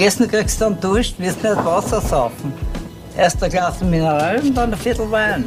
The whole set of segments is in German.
Essen kriegst du dann Dusch, wirst nicht Wasser saufen. Erst ein Glas Mineral und dann ein Viertel Wein.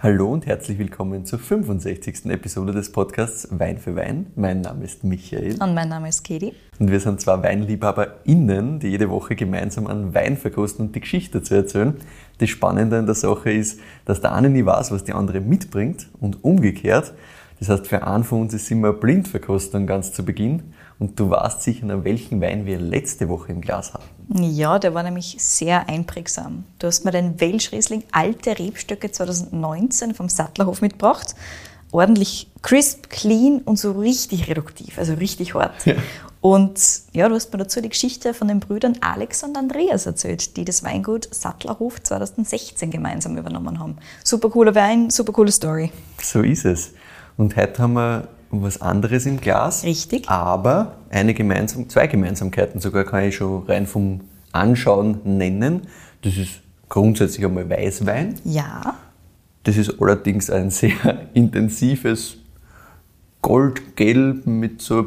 Hallo und herzlich willkommen zur 65. Episode des Podcasts Wein für Wein. Mein Name ist Michael. Und mein Name ist Katie. Und wir sind zwei WeinliebhaberInnen, die jede Woche gemeinsam einen Wein verkosten und die Geschichte dazu erzählen. Das Spannende an der Sache ist, dass der eine nie weiß, was die andere mitbringt und umgekehrt. Das heißt, für einen von uns ist immer Blindverkostung ganz zu Beginn. Und du weißt sicher, noch, welchen Wein wir letzte Woche im Glas hatten. Ja, der war nämlich sehr einprägsam. Du hast mir den Welschriesling Alte Rebstöcke 2019 vom Sattlerhof mitgebracht. Ordentlich crisp, clean und so richtig reduktiv, also richtig hart. Ja. Und ja, du hast mir dazu die Geschichte von den Brüdern Alex und Andreas erzählt, die das Weingut Sattlerhof 2016 gemeinsam übernommen haben. Super cooler Wein, super coole Story. So ist es. Und heute haben wir was anderes im Glas. Richtig. Aber eine gemeinsam, zwei Gemeinsamkeiten sogar kann ich schon rein vom Anschauen nennen. Das ist grundsätzlich einmal Weißwein. Ja. Das ist allerdings ein sehr intensives Goldgelb mit so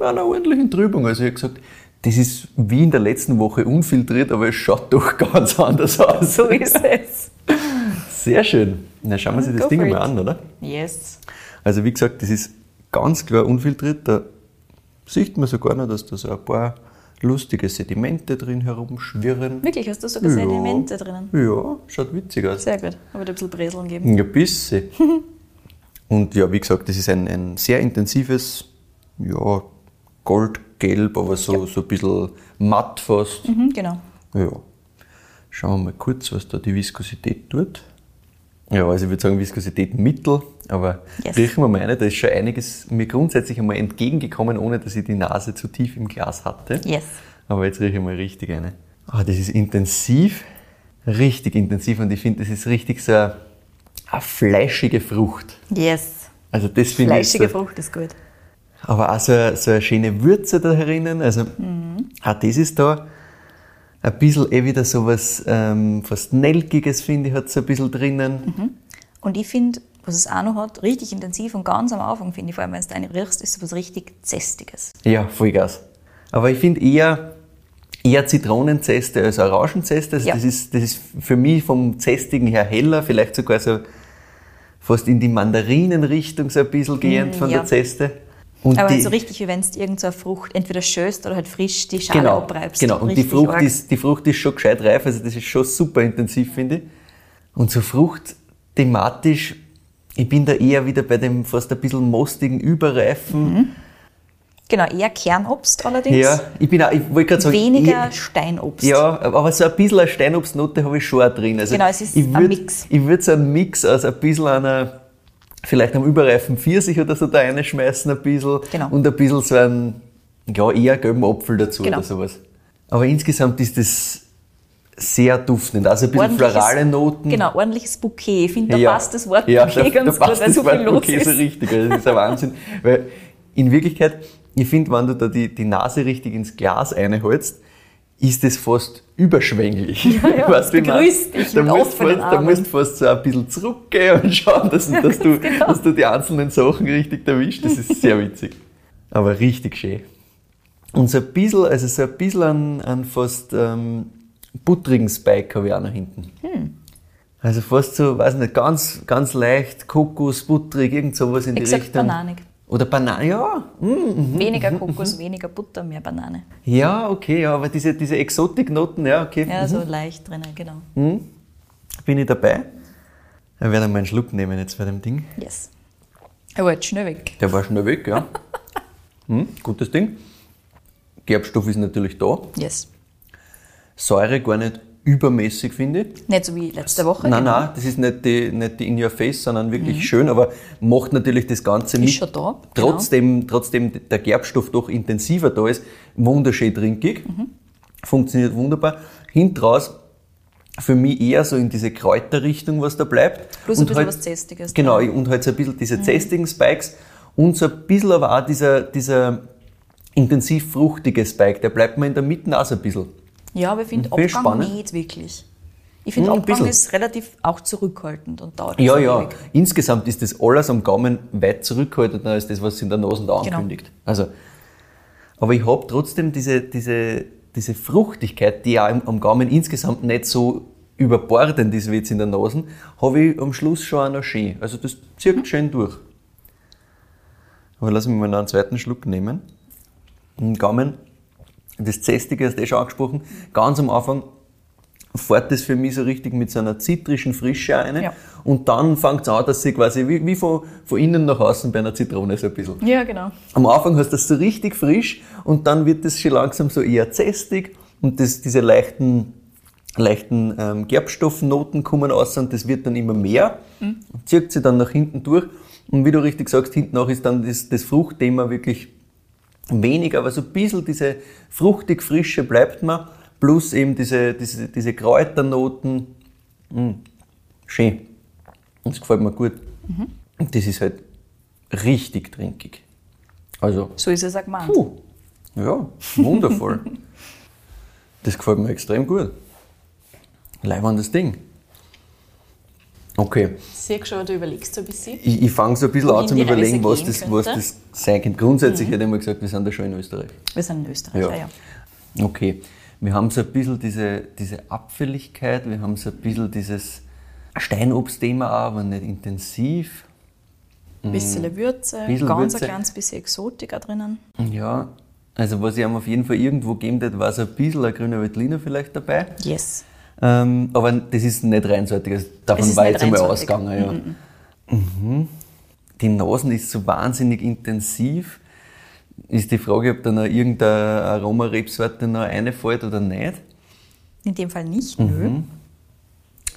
einer ordentlichen Trübung. Also ich habe gesagt, das ist wie in der letzten Woche unfiltriert, aber es schaut doch ganz anders aus. So ist es. Sehr schön. Na, schauen wir uns das Ding mal an, oder? Yes. Also wie gesagt, das ist ganz klar unfiltriert. Da sieht man sogar noch, dass da so ein paar lustige Sedimente drin herumschwirren. Wirklich, hast du sogar ja. Sedimente drinnen? Ja, schaut witzig aus. Sehr gut. Aber ein bisschen Breseln geben. Ja, ein bisschen. Und ja, wie gesagt, das ist ein, ein sehr intensives, ja, goldgelb, aber so, ja. so ein bisschen matt fast. Mhm, genau. Ja. Schauen wir mal kurz, was da die Viskosität tut. Ja, also ich würde sagen Viskosität mittel, aber yes. riechen wir mal eine, da ist schon einiges mir grundsätzlich einmal entgegengekommen, ohne dass ich die Nase zu tief im Glas hatte. Yes. Aber jetzt rieche ich mal richtig eine. Ah, das ist intensiv, richtig intensiv und ich finde, das ist richtig so eine, eine fleischige Frucht. Yes. Also das finde ich. Fleischige so, Frucht ist gut. Aber auch so, so eine schöne Würze da herinnen. Also mhm. auch das ist da ein bisschen eh wieder so was ähm, fast Nelkiges, finde ich, hat es ein bisschen drinnen. Mhm. Und ich finde, was es auch noch hat, richtig intensiv und ganz am Anfang, finde ich, vor allem wenn du eine riechst, ist so was richtig Zästiges. Ja, Vollgas. Aber ich finde eher, eher Zitronenzeste als Orangenzeste. Also ja. das, ist, das ist für mich vom Zästigen her heller, vielleicht sogar so fast in die Mandarinenrichtung so ein bisschen gehend mm, von ja. der Zeste. Und Aber die, so richtig, wie wenn du irgendeine Frucht entweder schöst oder halt frisch die Schale genau, abreibst. Genau, und die Frucht, ist, die Frucht ist schon gescheit reif, also das ist schon super intensiv, finde ich. Und so Frucht thematisch, ich bin da eher wieder bei dem fast ein bisschen mostigen, überreifen. Mhm. Genau, eher Kernobst allerdings. Ja, ich bin auch, ich wollte gerade sagen. Weniger ich, Steinobst. Ja, aber so ein bisschen eine Steinobstnote habe ich schon auch drin. Also genau, es ist würd, ein Mix. Ich würde so einen Mix aus ein bisschen einer vielleicht am überreifen Pfirsich oder so da reinschmeißen ein bisschen genau. und ein bisschen so einen ja, eher gelben Apfel dazu genau. oder sowas. Aber insgesamt ist das sehr duftend, also ein bisschen florale Noten. Genau, ordentliches Bouquet. Ich finde, da ja. passt das Wort ja, Bouquet da, ganz da gut, weil so viel los Bouquet ist. so richtig, also das ist ein Wahnsinn. weil in Wirklichkeit, ich finde, wenn du da die, die Nase richtig ins Glas einholst, ist es fast überschwänglich. Ja, ja, weißt, begrüßt dich da musst, fast, da musst fast so ein bisschen zurückgehen und schauen, dass, ja, dass, du, genau. dass du die einzelnen Sachen richtig erwischst. Das ist sehr witzig. Aber richtig schön. Und so ein bisschen, also so ein bisschen an, an fast ähm, buttrigen Spike habe ich auch noch hinten. Hm. Also fast so, weiß nicht, ganz, ganz leicht, Kokos, butterig, irgend sowas in Exakt die Richtung. bananig. Oder Banane, ja. Mm, weniger Kokos, weniger Butter, mehr Banane. Ja, okay, ja, aber diese, diese Exotiknoten, ja, okay. Ja, so mhm. leicht drinnen, genau. Mhm. Bin ich dabei? Ich werde mal einen Schluck nehmen jetzt bei dem Ding. Yes. Er war jetzt schnell weg. Der war schnell weg, ja. mhm, gutes Ding. Gerbstoff ist natürlich da. Yes. Säure gar nicht übermäßig, finde ich. Nicht so wie letzte Woche? Nein, genau. nein, das ist nicht die, nicht die In Your Face, sondern wirklich mhm. schön, aber macht natürlich das Ganze ist mit. Schon da, genau. trotzdem, trotzdem der Gerbstoff doch intensiver da ist, wunderschön trinkig, mhm. funktioniert wunderbar. Hintraus für mich eher so in diese Kräuterrichtung, was da bleibt. Plus und ein bisschen halt, was Zästiges. Genau, und halt so ein bisschen diese mhm. zästigen Spikes und so ein bisschen aber auch dieser, dieser intensiv fruchtige Spike, der bleibt mir in der Mitte auch so ein bisschen. Ja, aber ich finde Abgang spannend. nicht wirklich. Ich finde, hm, Abgang ist relativ auch zurückhaltend und dauert Ja, ja. Ewig. Insgesamt ist das alles am Gaumen weit zurückhaltender als das, was in der Nase da genau. ankündigt. Also, aber ich habe trotzdem diese, diese, diese Fruchtigkeit, die ja am, Gaumen insgesamt nicht so überbordend ist wie jetzt in der Nase, habe ich am Schluss schon auch noch schön. Also das zirkt schön durch. Aber lass mich mal noch einen zweiten Schluck nehmen. Im Gaumen, das Zästige hast du eh schon angesprochen, ganz am Anfang fährt das für mich so richtig mit so einer zitrischen Frische ein. Ja. Und dann fängt es an, dass sie quasi wie, wie von, von innen nach außen bei einer Zitrone so ein bisschen. Ja, genau. Am Anfang hast du das so richtig frisch und dann wird das schon langsam so eher zästig und das, diese leichten, leichten ähm, Gerbstoffnoten kommen raus und das wird dann immer mehr und zieht sich dann nach hinten durch. Und wie du richtig sagst, hinten auch ist dann das, das Fruchtthema wirklich weniger, aber so ein bisschen diese fruchtig Frische bleibt mir, plus eben diese, diese, diese Kräuternoten. Mm, schön. Das gefällt mir gut. Und das ist halt richtig trinkig. Also, So ist es auch gemeint. puh, ja, wundervoll. das gefällt mir extrem gut. Leibendes Ding. Okay, Siehst schon, du überlegst so ein bisschen. ich, ich fange so ein bisschen an zum Reise Überlegen, was das, könnte. was das sein könnte. Grundsätzlich hätte ich mal gesagt, wir sind da schon in Österreich. Wir sind in Österreich, Ja. ja. ja. Okay. Wir haben so ein bisschen diese, diese Abfälligkeit, wir haben so ein bisschen dieses Steinobstthema auch, aber nicht intensiv. Ein bisschen Würze, Bisschen ganz Würze. ein kleines bisschen Exotik auch drinnen. Ja, also was ich einem auf jeden Fall irgendwo geben würde, war so ein bisschen ein grüner Veltliner vielleicht dabei. Yes. Ähm, aber das ist nicht reinsortig, also davon war jetzt einmal ausgegangen. Ja. Mhm. Die Nasen ist so wahnsinnig intensiv. Ist die Frage, ob da noch irgendeine Aromarebsorte noch reinfällt oder nicht. In dem Fall nicht, Mhm. nö.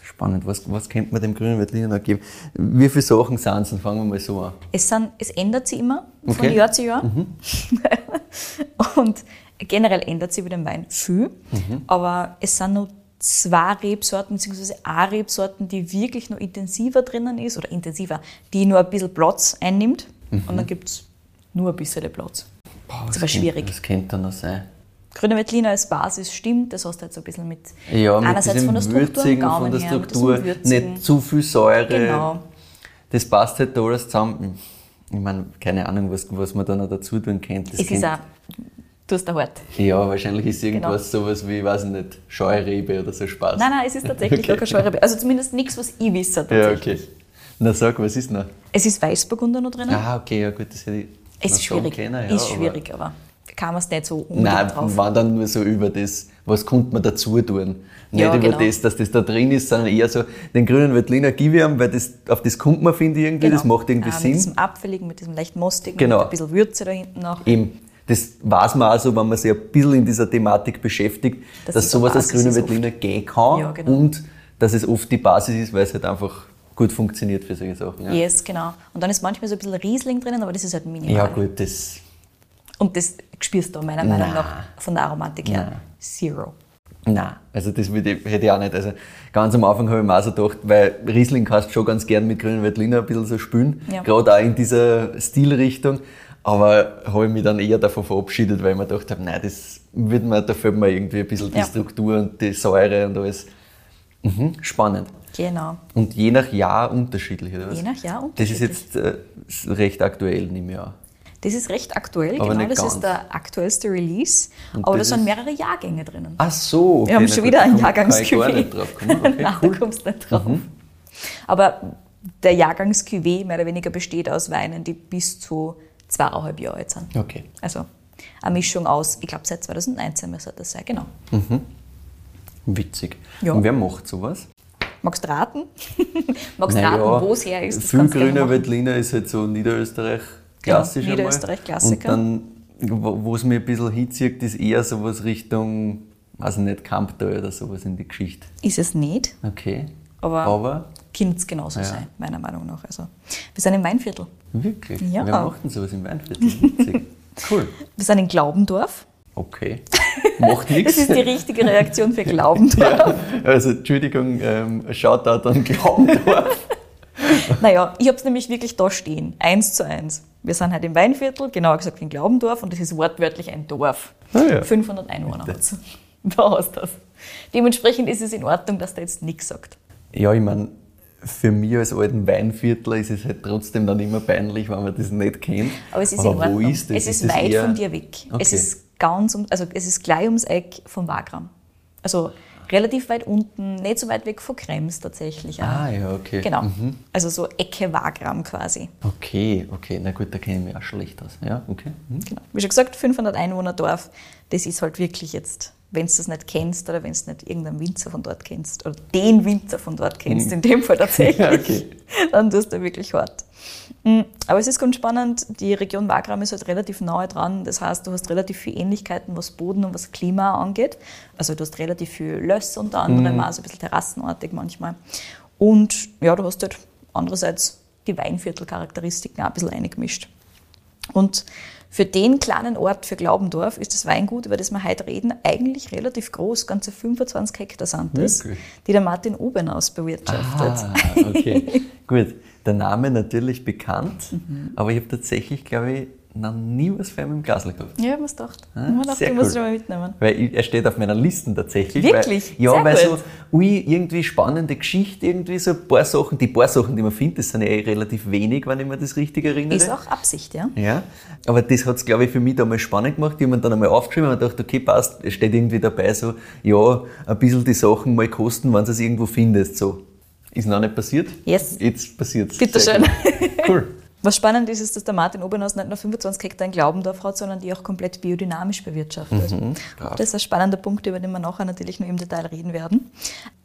Spannend, was, was könnte man dem grünen Veltliner noch geben? Wie viele Sachen sind es? Fangen wir mal so an. Es, sind, es ändert sich immer von Okay. Mhm. Jahr zu Jahr. Und generell ändert sich über den Wein viel. Mhm. Aber es sind nur zwei Rebsorten, beziehungsweise eine Rebsorten, die wirklich noch intensiver drinnen ist, oder intensiver, die nur ein bisschen Platz einnimmt. Mhm. Und dann gibt es nur ein bisschen Platz. Boah, Das war könnte- schwierig. Was könnte da noch sein? Grüner Veltliner als Basis stimmt, das hast du jetzt ein bisschen mit, Ja, mit einerseits diesem von der Struktur, Würzigen, von der her, mit Struktur, Würzigen. nicht zu viel Säure. Genau. Das passt halt da alles zusammen. Ich meine, keine Ahnung, was, was man da noch dazu tun könnte. Das Es ist könnte- auch, du hart. Ja, wahrscheinlich ist irgendwas Genau. sowas wie, weiß ich nicht, Scheurebe oder so Spaß. Nein, nein, es ist tatsächlich Okay. gar keine Scheurebe. Also zumindest nichts, was ich wisse Ja, tatsächlich. okay. Na sag, was ist noch? Es ist Weißburgunder noch drinnen. Ah, okay, ja gut, das hätte ich Es ist schwierig. können, ja, ist aber- schwierig, aber kann man es nicht so unbedingt Nein, drauf. war dann nur so über das, was konnte man dazu tun. Nicht Ja, über genau. das, dass das da drin ist, sondern eher so, den grünen Veltliner ihm, weil das, auf das kommt man, finde ich, irgendwie, das macht irgendwie ah, Mit Sinn. diesem Abfälligen, mit diesem leicht mostigen, Genau. mit ein bisschen Würze da hinten noch. Eben, das weiß man also, wenn man sich ein bisschen in dieser Thematik beschäftigt, Dass dass das eine sowas als grüne Veltliner gehen kann Ja, genau. und dass es oft die Basis ist, weil es halt einfach gut funktioniert für solche Sachen. Ja, Yes, genau. Und dann ist manchmal so ein bisschen Riesling drinnen, aber das ist halt minimal. ja gut, das, Und das spürst du meiner Meinung Nein. nach von der Aromatik her. Nein. Zero. nein, also das ich, hätte ich auch nicht. Also ganz am Anfang habe ich mir auch so gedacht, weil Riesling kannst du schon ganz gern mit grünen Veltliner ein bisschen so spülen, Ja. gerade auch in dieser Stilrichtung. Aber habe ich mich dann eher davon verabschiedet, weil ich mir gedacht habe, nein, das wird mir, da fehlt mir irgendwie ein bisschen die Ja. Struktur und die Säure und alles. Mhm, spannend. Genau. Und je nach Jahr unterschiedlich, oder was? Je nach Jahr Das ist unterschiedlich. jetzt äh, recht aktuell, nehme ich an. Das ist recht aktuell, Aber genau. Das ganz. ist der aktuellste Release. Und aber da sind mehrere Jahrgänge drinnen. Ach so, okay. Wir haben schon wieder ein kommen. Okay, Nein, cool. da kommst du nicht drauf. Aber der Jahrgangs-Cuvée mehr oder weniger besteht aus Weinen, die bis zu zweieinhalb Jahre alt sind. Okay. Also eine Mischung aus, ich glaube seit 2019 müsste das sein, genau. Witzig. Ja. Und wer macht sowas? Magst du raten? Magst du raten, wo es her ist? Viel grüner. Veltliner ist halt so Niederösterreich klassisch Genau. Niederösterreich Klassiker. Und dann, wo es mir ein bisschen hinzieht, ist eher sowas Richtung, weiß ich nicht, Kamptal oder sowas in die Geschichte. Ist es nicht, Okay. aber, Aber kann es genauso Ja. sein, meiner Meinung nach. Also, wir sind im Weinviertel. Wirklich, Ja. wer macht denn sowas im Weinviertel? Witzig. cool. Wir sind in Glaubendorf. Okay. Macht Das nichts. ist die richtige Reaktion für Glaubendorf. Also, Entschuldigung, ähm, Shoutout an Glaubendorf. Naja, ich habe es nämlich wirklich da stehen, eins zu eins. Wir sind halt im Weinviertel, genauer gesagt in Glaubendorf, und das ist wortwörtlich ein Dorf. Ah ja. 500 Einwohner hat's. Da hast du das. Dementsprechend ist es in Ordnung, dass der jetzt nichts sagt. Ja, ich meine, für mich als alten Weinviertler ist es halt trotzdem dann immer peinlich, wenn man das nicht kennt. Aber es ist Aber in Ordnung. wo ist das? Es ist, das weit von dir weg. Es Okay. ist ganz, um, also es ist gleich ums Eck vom Wagram. Also relativ weit unten, nicht so weit weg von Krems tatsächlich. auch. Ah, ja, okay. Genau. Also so Ecke Wagram quasi. Okay, okay, na gut, da kenne ich mich auch schlecht aus. Ja, okay. Hm. Genau. Wie schon gesagt, 500 Einwohner Dorf, das ist halt wirklich jetzt, wenn du das nicht kennst oder wenn du nicht irgendeinen Winzer von dort kennst oder den Winzer von dort kennst, in dem Fall tatsächlich, okay. dann tust du wirklich hart. Mm, Aber es ist ganz spannend, die Region Wagram ist halt relativ nahe dran. Das heißt, du hast relativ viele Ähnlichkeiten, was Boden und was Klima angeht. Also du hast relativ viel Löss unter anderem, auch so ein bisschen terrassenartig manchmal. Und ja, du hast halt andererseits die Weinviertelcharakteristiken auch ein bisschen eingemischt. Und für den kleinen Ort, für Glaubendorf, ist das Weingut, über das wir heute reden, eigentlich relativ groß. Ganze 25 Hektar sind das, Wirklich? die der Martin Obenaus bewirtschaftet. Ah, okay. Gut. Der Name natürlich bekannt, Mhm. aber ich habe tatsächlich, glaube ich, noch nie was ihm im Glas gehabt. Ja, ich hab mir's gedacht. Ah, ich mir sehr ich muss cool. ihn mal mitnehmen. Weil ich, er steht auf meiner Liste tatsächlich. Wirklich? Weil, ja, Sehr weil gut. so, ui, irgendwie spannende Geschichte, irgendwie so ein paar Sachen, die paar Sachen, die man findet, das sind ja eh relativ wenig, wenn ich mir das richtig erinnere. Ist auch Absicht, ja. Ja, aber das hat es, glaube ich, für mich damals spannend gemacht. Ich habe mir dann einmal aufgeschrieben und gedacht, okay, passt, es steht irgendwie dabei so, ja, ein bisschen die Sachen mal kosten, wenn du es irgendwo findest. So. Ist noch nicht passiert? Yes. Jetzt passiert es. Bitteschön. Cool. Was spannend ist, ist, dass der Martin Obernaus nicht nur 25 Hektar in Glaubendorf hat, sondern die auch komplett biodynamisch bewirtschaftet. brav. das ist ein spannender Punkt, über den wir nachher natürlich nur im Detail reden werden.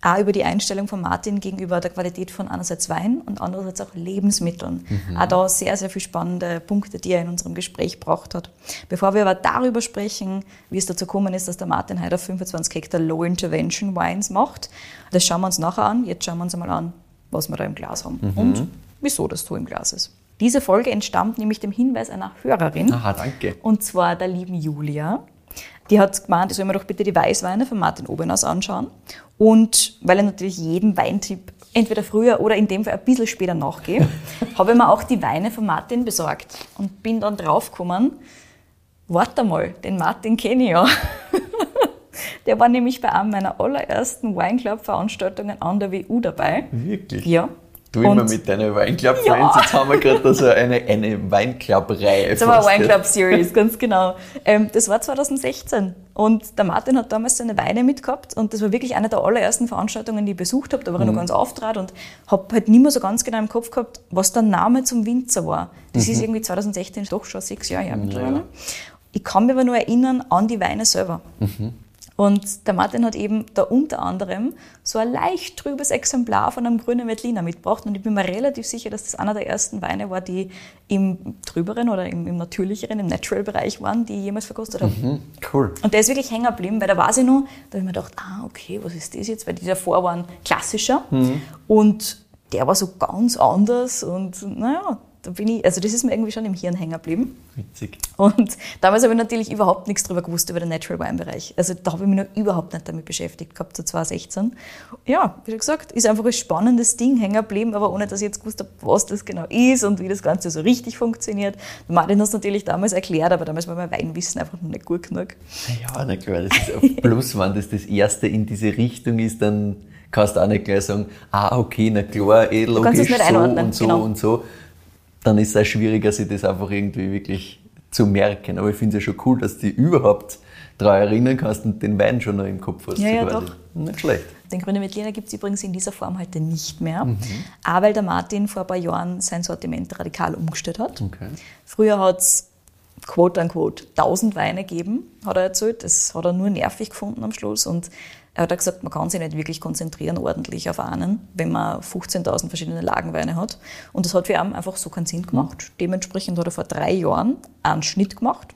Auch über die Einstellung von Martin gegenüber der Qualität von einerseits Wein und andererseits auch Lebensmitteln. Auch da sehr, sehr viele spannende Punkte, die er in unserem Gespräch gebracht hat. Bevor wir aber darüber sprechen, wie es dazu gekommen ist, dass der Martin heute auf 25 Hektar Low Intervention Wines macht, das schauen wir uns nachher an. Jetzt schauen wir uns einmal an, was wir da im Glas haben und wieso das so im Glas ist. Diese Folge entstammt nämlich dem Hinweis einer Hörerin. Aha, danke. Und zwar der lieben Julia. Die hat gemeint, ich soll mir doch bitte die Weißweine von Martin Obenaus anschauen. Und weil ich natürlich jeden Weintipp entweder früher oder in dem Fall ein bisschen später nachgehe, habe ich mir auch die Weine von Martin besorgt und bin dann draufgekommen, warte mal, den Martin kenne ich ja. Der war nämlich bei einem meiner allerersten Wineclub-Veranstaltungen an der WU dabei. Wirklich? Ja. Du immer Und- mit deiner Weinclub-Friends. Ja. Jetzt haben wir gerade so eine, eine Weinclub-Reihe. Das war fast, Wine ja. Club Series, ganz genau. Ähm, das war 2016 und der Martin hat damals seine Weine mitgehabt und das war wirklich eine der allerersten Veranstaltungen, die ich besucht habe. Da war er noch ganz auftrat und habe halt nicht mehr so ganz genau im Kopf gehabt, was der Name zum Winzer war. Das ist irgendwie 2016, doch schon sechs Jahre her mittlerweile. Ich kann mich aber nur erinnern an die Weine selber. Und der Martin hat eben da unter anderem so ein leicht trübes Exemplar von einem grünen Veltliner mitgebracht. Und ich bin mir relativ sicher, dass das einer der ersten Weine war, die im trüberen oder im, im natürlicheren, im Natural-Bereich waren, die ich jemals verkostet habe. Hm, Cool. Und der ist wirklich hängen geblieben, weil da weiß ich noch, da habe ich mir gedacht, ah, okay, was ist das jetzt? Weil die davor waren klassischer. Und der war so ganz anders. Und naja, da bin ich, also das ist mir irgendwie schon im Hirn hängen geblieben. Witzig. Und damals habe ich natürlich überhaupt nichts darüber gewusst, über den Natural Wine Bereich. Also da habe ich mich noch überhaupt nicht damit beschäftigt gehabt, so 2016. Ja, wie schon gesagt, ist einfach ein spannendes Ding hängen geblieben, aber ohne dass ich jetzt gewusst habe, was das genau ist und wie das Ganze so richtig funktioniert. Martin hat es natürlich damals erklärt, aber damals war mein Weinwissen einfach noch nicht gut genug. Ja, na klar, das ist ein Plus, wenn das das erste in diese Richtung ist, dann kannst du auch nicht gleich sagen, ah, okay, na klar, eh kannst es logisch, nicht so einordnen, und so genau. und so. Dann ist es auch schwieriger, sich das einfach irgendwie wirklich zu merken. Aber ich finde es ja schon cool, dass du dich überhaupt daran erinnern kannst und den Wein schon noch im Kopf hast. Ja, ja, quasi. doch. Nicht schlecht. Den grünen Veltliner gibt es übrigens in dieser Form heute nicht mehr, Mhm. auch weil der Martin vor ein paar Jahren sein Sortiment radikal umgestellt hat. Okay. Früher hat es quote unquote 1000 Weine gegeben, hat er erzählt. Das hat er nur nervig gefunden am Schluss. Und er hat gesagt, man kann sich nicht wirklich konzentrieren ordentlich auf einen, wenn man 15.000 verschiedene Lagenweine hat. Und das hat für ihn einfach so keinen Sinn gemacht. Dementsprechend hat er vor drei Jahren einen Schnitt gemacht.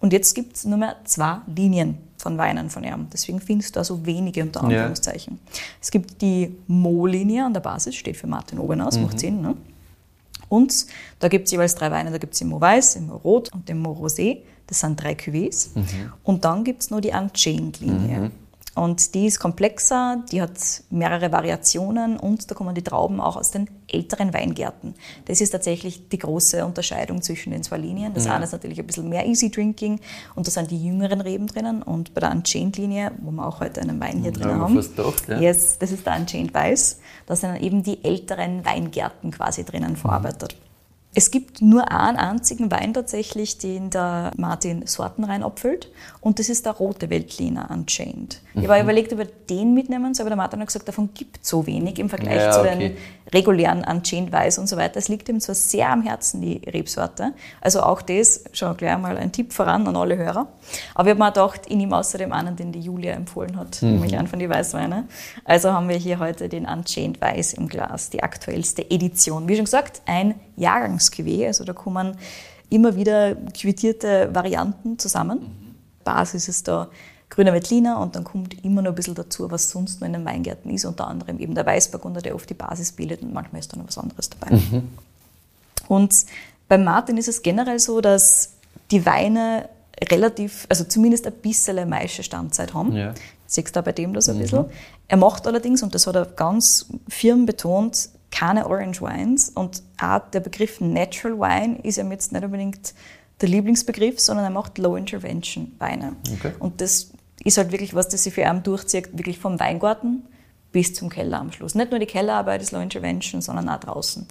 Und jetzt gibt es nur mehr zwei Linien von Weinen von ihm. Deswegen findest du da so wenige unter Ja. Anführungszeichen. Es gibt die Mo-Linie an der Basis, steht für Martin Obenaus, macht Sinn. Ne? Und da gibt es jeweils drei Weine. Da gibt es den Mo Weiß, den Mo Rot und den Mo Rosé. Das sind drei Cuvées. Und dann gibt es noch die Unchained-Linie. Und die ist komplexer, die hat mehrere Variationen und da kommen die Trauben auch aus den älteren Weingärten. Das ist tatsächlich die große Unterscheidung zwischen den zwei Linien. Das eine ist natürlich ein bisschen mehr Easy Drinking und da sind die jüngeren Reben drinnen und bei der Unchained-Linie, wo wir auch heute einen Wein hier drinnen haben, fast gedacht, ja. yes, das ist der Unchained Weiß, da sind dann eben die älteren Weingärten quasi drinnen verarbeitet. Es gibt nur einen einzigen Wein tatsächlich, den der Martin Sorten rein abfüllt. Und das ist der rote Veltliner Unchained. Ich habe überlegt, ob wir den mitnehmen soll, aber der Martin hat gesagt, davon gibt es so wenig im Vergleich Ja, zu okay. den regulären Unchained Weiß und so weiter. Es liegt ihm zwar sehr am Herzen, die Rebsorte. Also auch das, schon gleich mal ein Tipp voran an alle Hörer. Aber ich habe mir gedacht, ich nehme außerdem einen, den die Julia empfohlen hat, nämlich einen von den Weißweinen. Also haben wir hier heute den Unchained Weiß im Glas, die aktuellste Edition. Wie schon gesagt, ein Jahrgangscuvée, also da kommen immer wieder quittierte Varianten zusammen. Basis ist da grüner Veltliner und dann kommt immer noch ein bisschen dazu, was sonst noch in den Weingärten ist, unter anderem eben der Weißburgunder, der oft die Basis bildet und manchmal ist da noch was anderes dabei. Und beim Martin ist es generell so, dass die Weine relativ, also zumindest ein bisschen meische Standzeit haben. Ja. Siehst du auch bei dem das ein bisschen. Er macht allerdings, und das hat er ganz firm betont, keine Orange Wines. Und auch der Begriff Natural Wine ist ihm jetzt nicht unbedingt der Lieblingsbegriff, sondern er macht Low Intervention Weine. Okay. Und das ist halt wirklich was, das sich für ihn durchzieht, wirklich vom Weingarten bis zum Keller am Schluss. Nicht nur die Kellerarbeit ist Low Intervention, sondern auch draußen.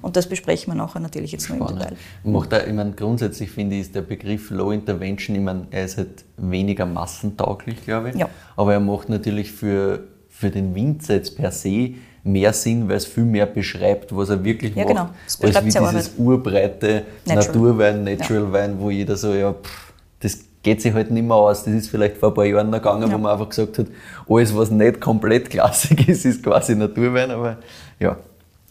Und das besprechen wir nachher natürlich jetzt nur im Spannend. Detail. Macht auch, ich meine, grundsätzlich finde ich, ist der Begriff Low Intervention, ich meine, er ist halt weniger massentauglich, glaube ich. Ja. Aber er macht natürlich für, für den Winzer jetzt per se mehr Sinn, weil es viel mehr beschreibt, was er wirklich Ja, macht, genau. Als wie dieses urbreite Natural. Naturwein, Natural Wein, wo jeder so, ja, pff, das geht sich halt nicht mehr aus. Das ist vielleicht vor ein paar Jahren noch gegangen, wo Ja. man einfach gesagt hat, alles, was nicht komplett Klassik ist, ist quasi Naturwein, aber ja,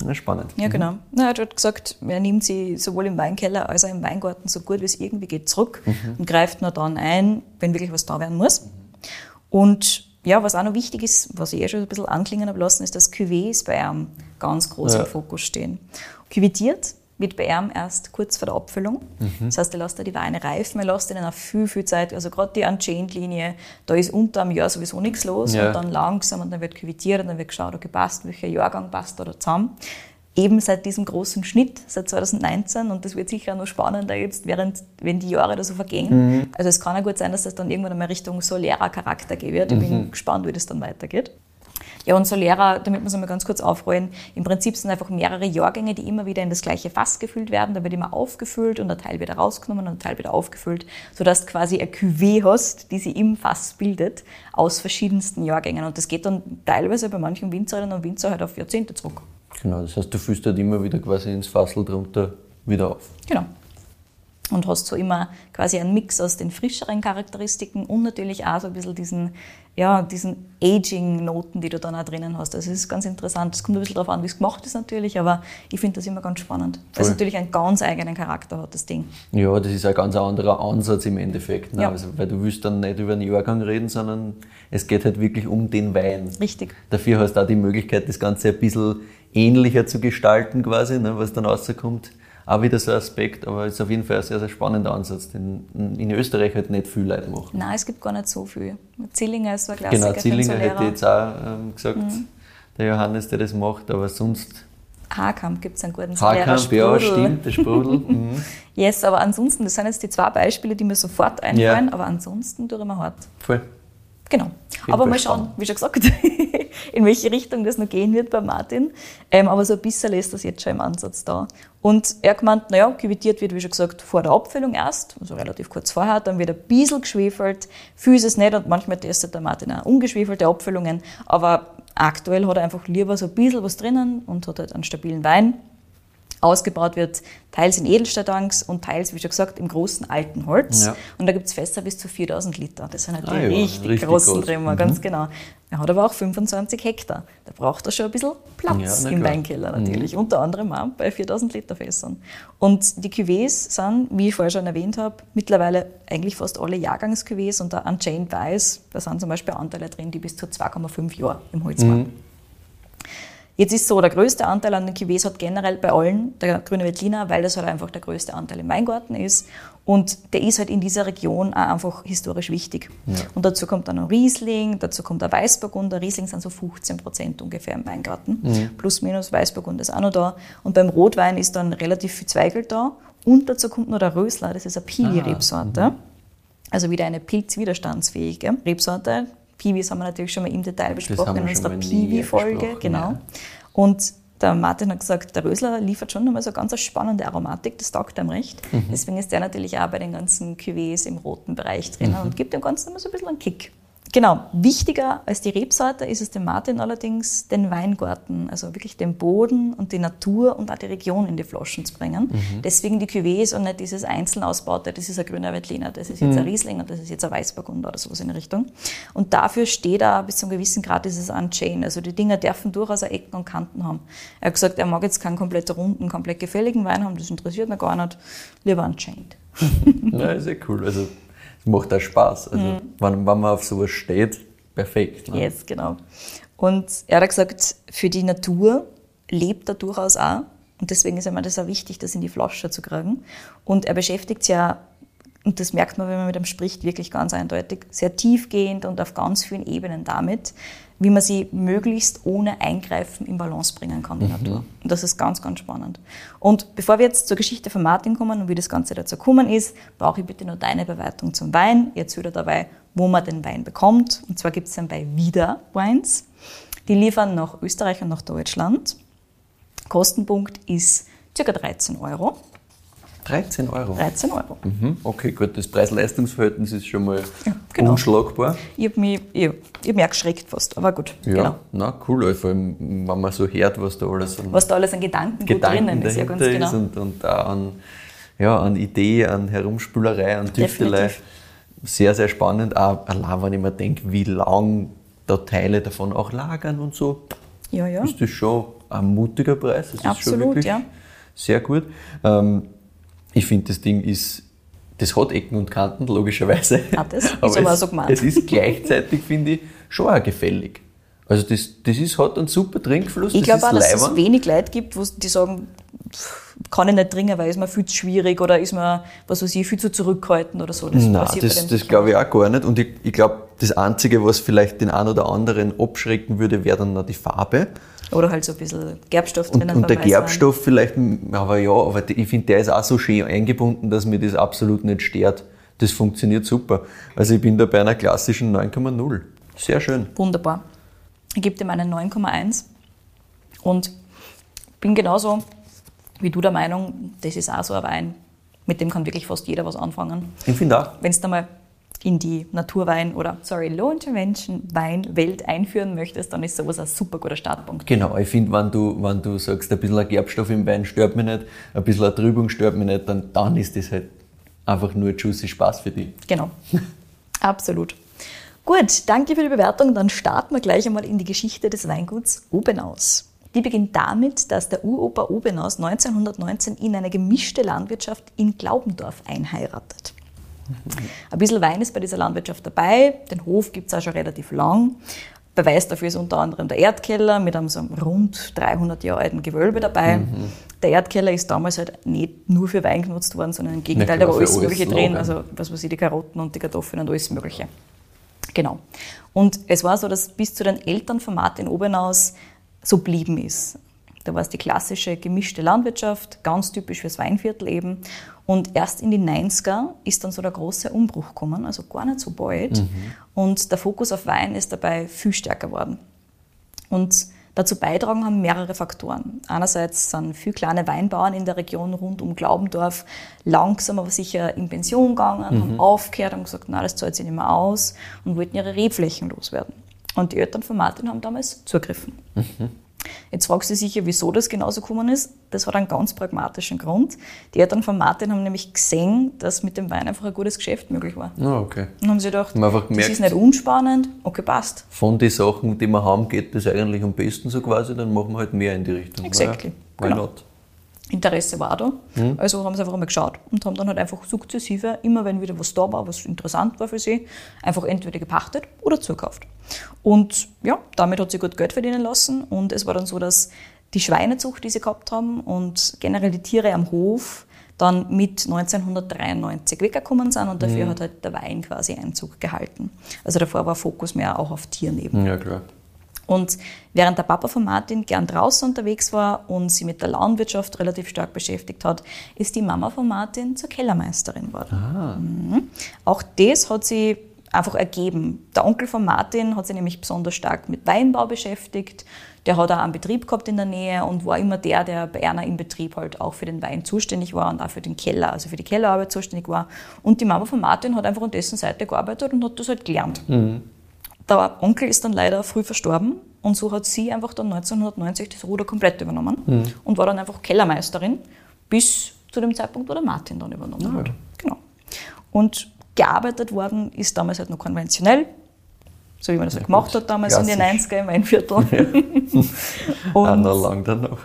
na, spannend. Ja, genau. Na, er hat halt gesagt, er nimmt sie sowohl im Weinkeller als auch im Weingarten so gut wie es irgendwie geht zurück und greift nur dann ein, wenn wirklich was da werden muss. Und ja, was auch noch wichtig ist, was ich eh schon ein bisschen anklingen habe lassen, ist, dass Cuvées bei ihm ganz groß Ja. im Fokus stehen. Cuvitiert wird bei ihm erst kurz vor der Abfüllung. Das heißt, er lässt da die Weine reifen, er lässt ihnen auch viel, viel Zeit, also gerade die Unchained-Linie, da ist unter einem Jahr sowieso nichts los Ja. und dann langsam und dann wird cuvitiert und dann wird geschaut, okay, passt, welcher Jahrgang passt da zusammen. Eben seit diesem großen Schnitt, seit 2019, und das wird sicher noch spannender jetzt, während, wenn die Jahre da so vergehen. Also es kann ja gut sein, dass das dann irgendwann einmal Richtung Solera-Charakter gehen wird. Ich bin gespannt, wie das dann weitergeht. Ja, und Solera, damit wir es einmal ganz kurz aufrollen, im Prinzip sind einfach mehrere Jahrgänge, die immer wieder in das gleiche Fass gefüllt werden. Da wird immer aufgefüllt und ein Teil wieder rausgenommen und ein Teil wieder aufgefüllt, sodass du quasi eine Cuvée hast, die sie im Fass bildet, aus verschiedensten Jahrgängen. Und das geht dann teilweise bei manchen Winzerinnen und Winzer halt auf Jahrzehnte zurück. Genau, das heißt, du füllst halt immer wieder quasi ins Fassel drunter wieder auf. Genau. Und hast so immer quasi einen Mix aus den frischeren Charakteristiken und natürlich auch so ein bisschen diesen, ja, diesen Aging-Noten, die du dann auch drinnen hast. Also es ist ganz interessant. Es kommt ein bisschen darauf an, wie es gemacht ist natürlich, aber ich finde das immer ganz spannend. Weil es natürlich einen ganz eigenen Charakter hat, das Ding. Ja, das ist ein ganz anderer Ansatz im Endeffekt. Ne? Ja. Also, weil du willst dann nicht über einen Jahrgang reden, sondern es geht halt wirklich um den Wein. Richtig. Dafür hast du auch die Möglichkeit, das Ganze ein bisschen ähnlicher zu gestalten, quasi, ne, was dann rauskommt. Auch wieder so ein Aspekt, aber es ist auf jeden Fall ein sehr, sehr spannender Ansatz, den in Österreich halt nicht viele Leute machen. Nein, es gibt gar nicht so viel. Zillinger ist so ein Klassiker. Genau, Zillinger hätte ich jetzt auch ähm, gesagt, Mhm. der Johannes, der das macht, aber sonst Haarkamp gibt es einen guten. Haarkamp, ja, stimmt, der Sprudel. mhm. Yes, aber ansonsten, das sind jetzt die zwei Beispiele, die mir sofort einfallen, aber ansonsten tue ich mir hart. Voll. Genau. jeden Aber mal schauen, wie schon gesagt, in welche Richtung das noch gehen wird bei Martin. Ähm, aber so ein bisschen ist das jetzt schon im Ansatz da. Und er hat gemeint, naja, quivitiert wird, wie schon gesagt, vor der Abfüllung erst, also relativ kurz vorher, dann wird ein bisschen geschwefelt. Viel ist es nicht und manchmal testet der Martin auch ungeschwefelte Abfüllungen. Aber aktuell hat er einfach lieber so ein bisschen was drinnen und hat halt einen stabilen Wein. Ausgebaut wird teils in Edelstahltanks und teils, wie schon gesagt, im großen alten Holz. Ja. Und da gibt es Fässer bis zu 4000 Liter. Das sind halt die Ah ja, richtig, richtig großen groß. Trümmer, Mhm. ganz genau. Er hat aber auch 25 Hektar. Da braucht er schon ein bisschen Platz Ja, im klar. Weinkeller natürlich. Unter anderem auch bei 4000 Liter Fässern. Und die Cuvées sind, wie ich vorher schon erwähnt habe, mittlerweile eigentlich fast alle Jahrgangs-Cuvées und der Unchained Weiß, da sind zum Beispiel Anteile drin, die bis zu 2,5 Jahre im Holz waren. Jetzt ist so, der größte Anteil an den Cuvées hat generell bei allen der grüne Veltliner, weil das halt einfach der größte Anteil im Weingarten ist. Und der ist halt in dieser Region auch einfach historisch wichtig. Ja. Und dazu kommt dann noch Riesling, dazu kommt der Weißburgunder. Riesling sind so 15 Prozent ungefähr im Weingarten. Mhm. Plus, minus Weißburgunder ist auch noch da. Und beim Rotwein ist dann relativ viel Zweigel da. Und dazu kommt noch der Rösler, das ist eine Piwi-Rebsorte. Ah, mhm. Also wieder eine pilzwiderstandsfähige Rebsorte. Piwis haben wir natürlich schon mal im Detail besprochen in unserer Piwi-Folge. Genau. Ja. Und der Martin hat gesagt, der Rösler liefert schon nochmal so ganz eine spannende Aromatik, das taugt ihm recht. Mhm. Deswegen ist der natürlich auch bei den ganzen Cuvées im roten Bereich drin mhm. und gibt dem Ganzen immer so ein bisschen einen Kick. Genau, wichtiger als die Rebsorte ist es dem Martin allerdings, den Weingarten, also wirklich den Boden und die Natur und auch die Region in die Flaschen zu bringen. Mhm. Deswegen die Cuvées und nicht dieses einzeln ausbaute, das ist ein grüner Veltliner, das ist jetzt mhm. ein Riesling und das ist jetzt ein Weißburgunder oder sowas in der Richtung. Und dafür steht er bis zu einem gewissen Grad dieses Unchain. Also die Dinger dürfen durchaus auch Ecken und Kanten haben. Er hat gesagt, er mag jetzt keinen komplett runden, komplett gefälligen Wein haben, das interessiert ihn gar nicht. Lieber Unchained. ja, ist ja cool. Also macht auch Spaß. Also, mhm. wenn, wenn man auf sowas steht, perfekt. Ne? Yes, genau. Und er hat gesagt, für die Natur lebt er durchaus auch. Und deswegen ist ihm das auch wichtig, das in die Flasche zu kriegen. Und er beschäftigt sich ja, und das merkt man, wenn man mit ihm spricht, wirklich ganz eindeutig, sehr tiefgehend und auf ganz vielen Ebenen damit, wie man sie möglichst ohne Eingreifen in Balance bringen kann, die mhm. Natur. Und das ist ganz, ganz spannend. Und bevor wir jetzt zur Geschichte von Martin kommen und wie das Ganze dazu gekommen ist, brauche ich bitte nur deine Bewertung zum Wein. Ich erzähle dabei, wo man den Wein bekommt. Und zwar gibt es den bei Wieder Wines. Die liefern nach Österreich und nach Deutschland. Kostenpunkt ist ca. 13 Euro. 13 Euro? 13 Euro. Mhm. Okay, gut, das Preis-Leistungs-Verhältnis ist schon mal ja, genau. unschlagbar. Ich habe mich, ich, ich auch geschreckt fast, aber gut. Ja, genau. na cool, vor allem, wenn man so hört, was da alles an, was da alles an Gedanken, Gedanken drinnen ist. Ja, ganz genau. Ist und, und auch an, ja, an Idee, an Herumspülerei, an Tüftelei. Sehr, sehr spannend. Auch allein, wenn ich mir denke, wie lang da Teile davon auch lagern und so, ja, ja. ist das schon ein mutiger Preis. Das Absolut, ist schon wirklich ja. sehr gut. Ähm, ich finde, das Ding ist, das hat Ecken und Kanten, logischerweise. Hat es, aber ist aber es, so gemeint. Es ist gleichzeitig, finde ich, schon auch gefällig. Also das, das ist, hat einen super Trinkfluss. Ich glaube auch, dass es wenig Leute gibt, wo die sagen, kann ich nicht trinken, weil ist mir viel zu schwierig oder ist mir, was weiß ich, viel zu zurückhaltend oder so. Das Nein, das, das glaube ich auch gar nicht. Und ich, ich glaube, das Einzige, was vielleicht den einen oder anderen abschrecken würde, wäre dann noch die Farbe. Oder halt so ein bisschen Gerbstoff drinnen. Und, und der Gerbstoff sein. vielleicht, aber ja, aber ich finde, der ist auch so schön eingebunden, dass mir das absolut nicht stört. Das funktioniert super. Also ich bin da bei einer klassischen 9,0. Sehr schön. Wunderbar. Ich gebe dem einen 9,1 und bin genauso wie du der Meinung, das ist auch so ein Wein, mit dem kann wirklich fast jeder was anfangen. Ich finde auch. Wenn es da mal in die Naturwein oder, sorry, Low Intervention Weinwelt einführen möchtest, dann ist sowas ein super guter Startpunkt. Genau, ich finde, wenn du, wenn du sagst, ein bisschen ein Gerbstoff im Wein stört mich nicht, ein bisschen eine Trübung stört mich nicht, dann, dann ist das halt einfach nur juicy Spaß für dich. Genau, absolut. Gut, danke für die Bewertung. Dann starten wir gleich einmal in die Geschichte des Weinguts Obenaus. Die beginnt damit, dass der Uropa Obenaus 1919 in eine gemischte Landwirtschaft in Glaubendorf einheiratet. Ein bisschen Wein ist bei dieser Landwirtschaft dabei. Den Hof gibt es auch schon relativ lang. Beweis dafür ist unter anderem der Erdkeller mit einem so rund 300 Jahre alten Gewölbe dabei. Mhm. Der Erdkeller ist damals halt nicht nur für Wein genutzt worden, sondern im Gegenteil, da war alles Mögliche drin. Also, was weiß ich, die Karotten und die Kartoffeln und alles Mögliche. Genau. Und es war so, dass bis zu den Eltern von Martin Obenaus so blieben ist. Da war es die klassische gemischte Landwirtschaft, ganz typisch fürs Weinviertel eben. Und erst in die 90er ist dann so der große Umbruch gekommen, also gar nicht so bald. Mhm. Und der Fokus auf Wein ist dabei viel stärker geworden. Und dazu beitragen haben mehrere Faktoren. Einerseits sind viele kleine Weinbauern in der Region rund um Glaubendorf langsam aber sicher in Pension gegangen, mhm. haben aufgehört und gesagt, na, das zahlt sich nicht mehr aus und wollten ihre Rebflächen loswerden. Und die Eltern von Martin haben damals zugegriffen. Mhm. Jetzt fragst du dich sicher, wieso das genauso gekommen ist. Das hat einen ganz pragmatischen Grund. Die Eltern von Martin haben nämlich gesehen, dass mit dem Wein einfach ein gutes Geschäft möglich war. Ah, okay. Und haben sie gedacht, das gemerkt, ist nicht unspannend, okay, passt. Von den Sachen, die wir haben, geht das eigentlich am besten so quasi, dann machen wir halt mehr in die Richtung. Exactly. Ja, genau. not? Interesse war da. Also haben sie einfach mal geschaut und haben dann halt einfach sukzessive, immer wenn wieder was da war, was interessant war für sie, einfach entweder gepachtet oder zukauft. Und ja, damit hat sie gut Geld verdienen lassen und es war dann so, dass die Schweinezucht, die sie gehabt haben und generell die Tiere am Hof dann mit 1993 weggekommen sind und dafür hat halt der Wein quasi Einzug gehalten. Also davor war Fokus mehr auch auf Tieren eben. Ja, klar. Und während der Papa von Martin gern draußen unterwegs war und sie mit der Landwirtschaft relativ stark beschäftigt hat, ist die Mama von Martin zur Kellermeisterin geworden. Mhm. Auch das hat sie einfach ergeben. Der Onkel von Martin hat sich nämlich besonders stark mit Weinbau beschäftigt. Der hat auch einen Betrieb gehabt in der Nähe und war immer der, der bei einer im Betrieb halt auch für den Wein zuständig war und auch für den Keller, also für die Kellerarbeit zuständig war. Und die Mama von Martin hat einfach an dessen Seite gearbeitet und hat das halt gelernt. Der Onkel ist dann leider früh verstorben und so hat sie einfach dann 1990 das Ruder komplett übernommen und war dann einfach Kellermeisterin bis zu dem Zeitpunkt, wo der Martin dann übernommen hat. Genau. Und gearbeitet worden ist damals halt noch konventionell, so wie man das halt gemacht hat damals in den klassisch. 90er im Weinviertel. Und noch lang dann noch.